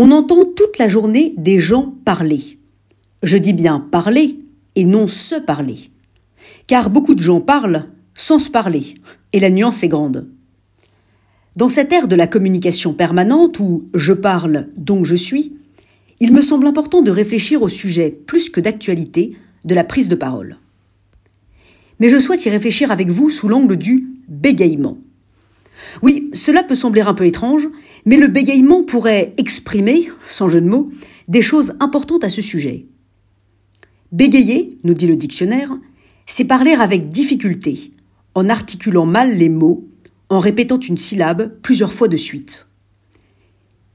On entend toute la journée des gens parler. Je dis bien parler et non se parler. Car beaucoup de gens parlent sans se parler, et la nuance est grande. Dans cette ère de la communication permanente où je parle donc je suis, il me semble important de réfléchir au sujet plus que d'actualité de la prise de parole. Mais je souhaite y réfléchir avec vous sous l'angle du bégaiement. Oui, cela peut sembler un peu étrange, mais le bégaiement pourrait exprimer, sans jeu de mots, des choses importantes à ce sujet. Bégayer, nous dit le dictionnaire, c'est parler avec difficulté, en articulant mal les mots, en répétant une syllabe plusieurs fois de suite.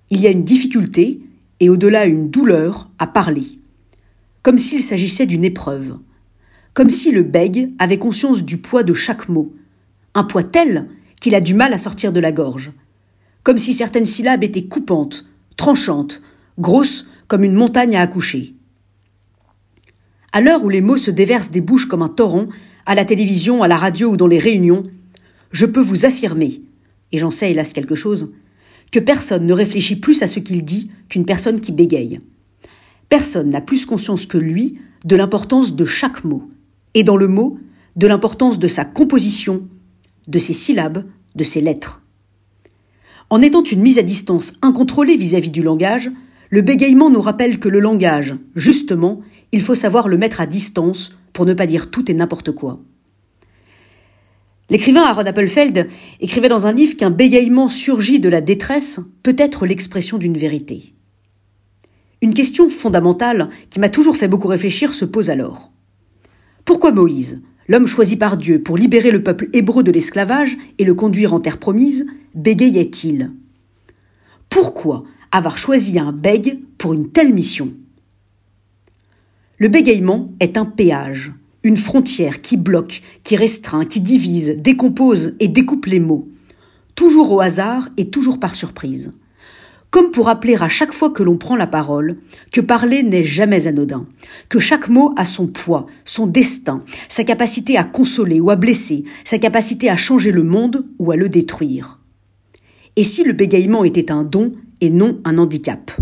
Il y a une difficulté, et au-delà une douleur, à parler, comme s'il s'agissait d'une épreuve, comme si le bègue avait conscience du poids de chaque mot, un poids tel qu'il a du mal à sortir de la gorge, comme si certaines syllabes étaient coupantes, tranchantes, grosses comme une montagne à accoucher. À l'heure où les mots se déversent des bouches comme un torrent, à la télévision, à la radio ou dans les réunions, je peux vous affirmer, et j'en sais hélas quelque chose, que personne ne réfléchit plus à ce qu'il dit qu'une personne qui bégaye. Personne n'a plus conscience que lui de l'importance de chaque mot, et dans le mot, de l'importance de sa composition, de ses syllabes, de ses lettres. En étant une mise à distance incontrôlée vis-à-vis du langage, le bégaiement nous rappelle que le langage, justement, il faut savoir le mettre à distance pour ne pas dire tout et n'importe quoi. L'écrivain Aaron Appelfeld écrivait dans un livre qu'un bégaiement surgit de la détresse peut être l'expression d'une vérité. Une question fondamentale qui m'a toujours fait beaucoup réfléchir se pose alors. Pourquoi Moïse, L'homme choisi par Dieu pour libérer le peuple hébreu de l'esclavage et le conduire en terre promise, bégayait-il. Pourquoi avoir choisi un bègue pour une telle mission? Le bégaiement est un péage, une frontière qui bloque, qui restreint, qui divise, décompose et découpe les mots, toujours au hasard et toujours par surprise comme pour rappeler à chaque fois que l'on prend la parole que parler n'est jamais anodin, que chaque mot a son poids, son destin, sa capacité à consoler ou à blesser, sa capacité à changer le monde ou à le détruire. Et si le bégaiement était un don et non un handicap?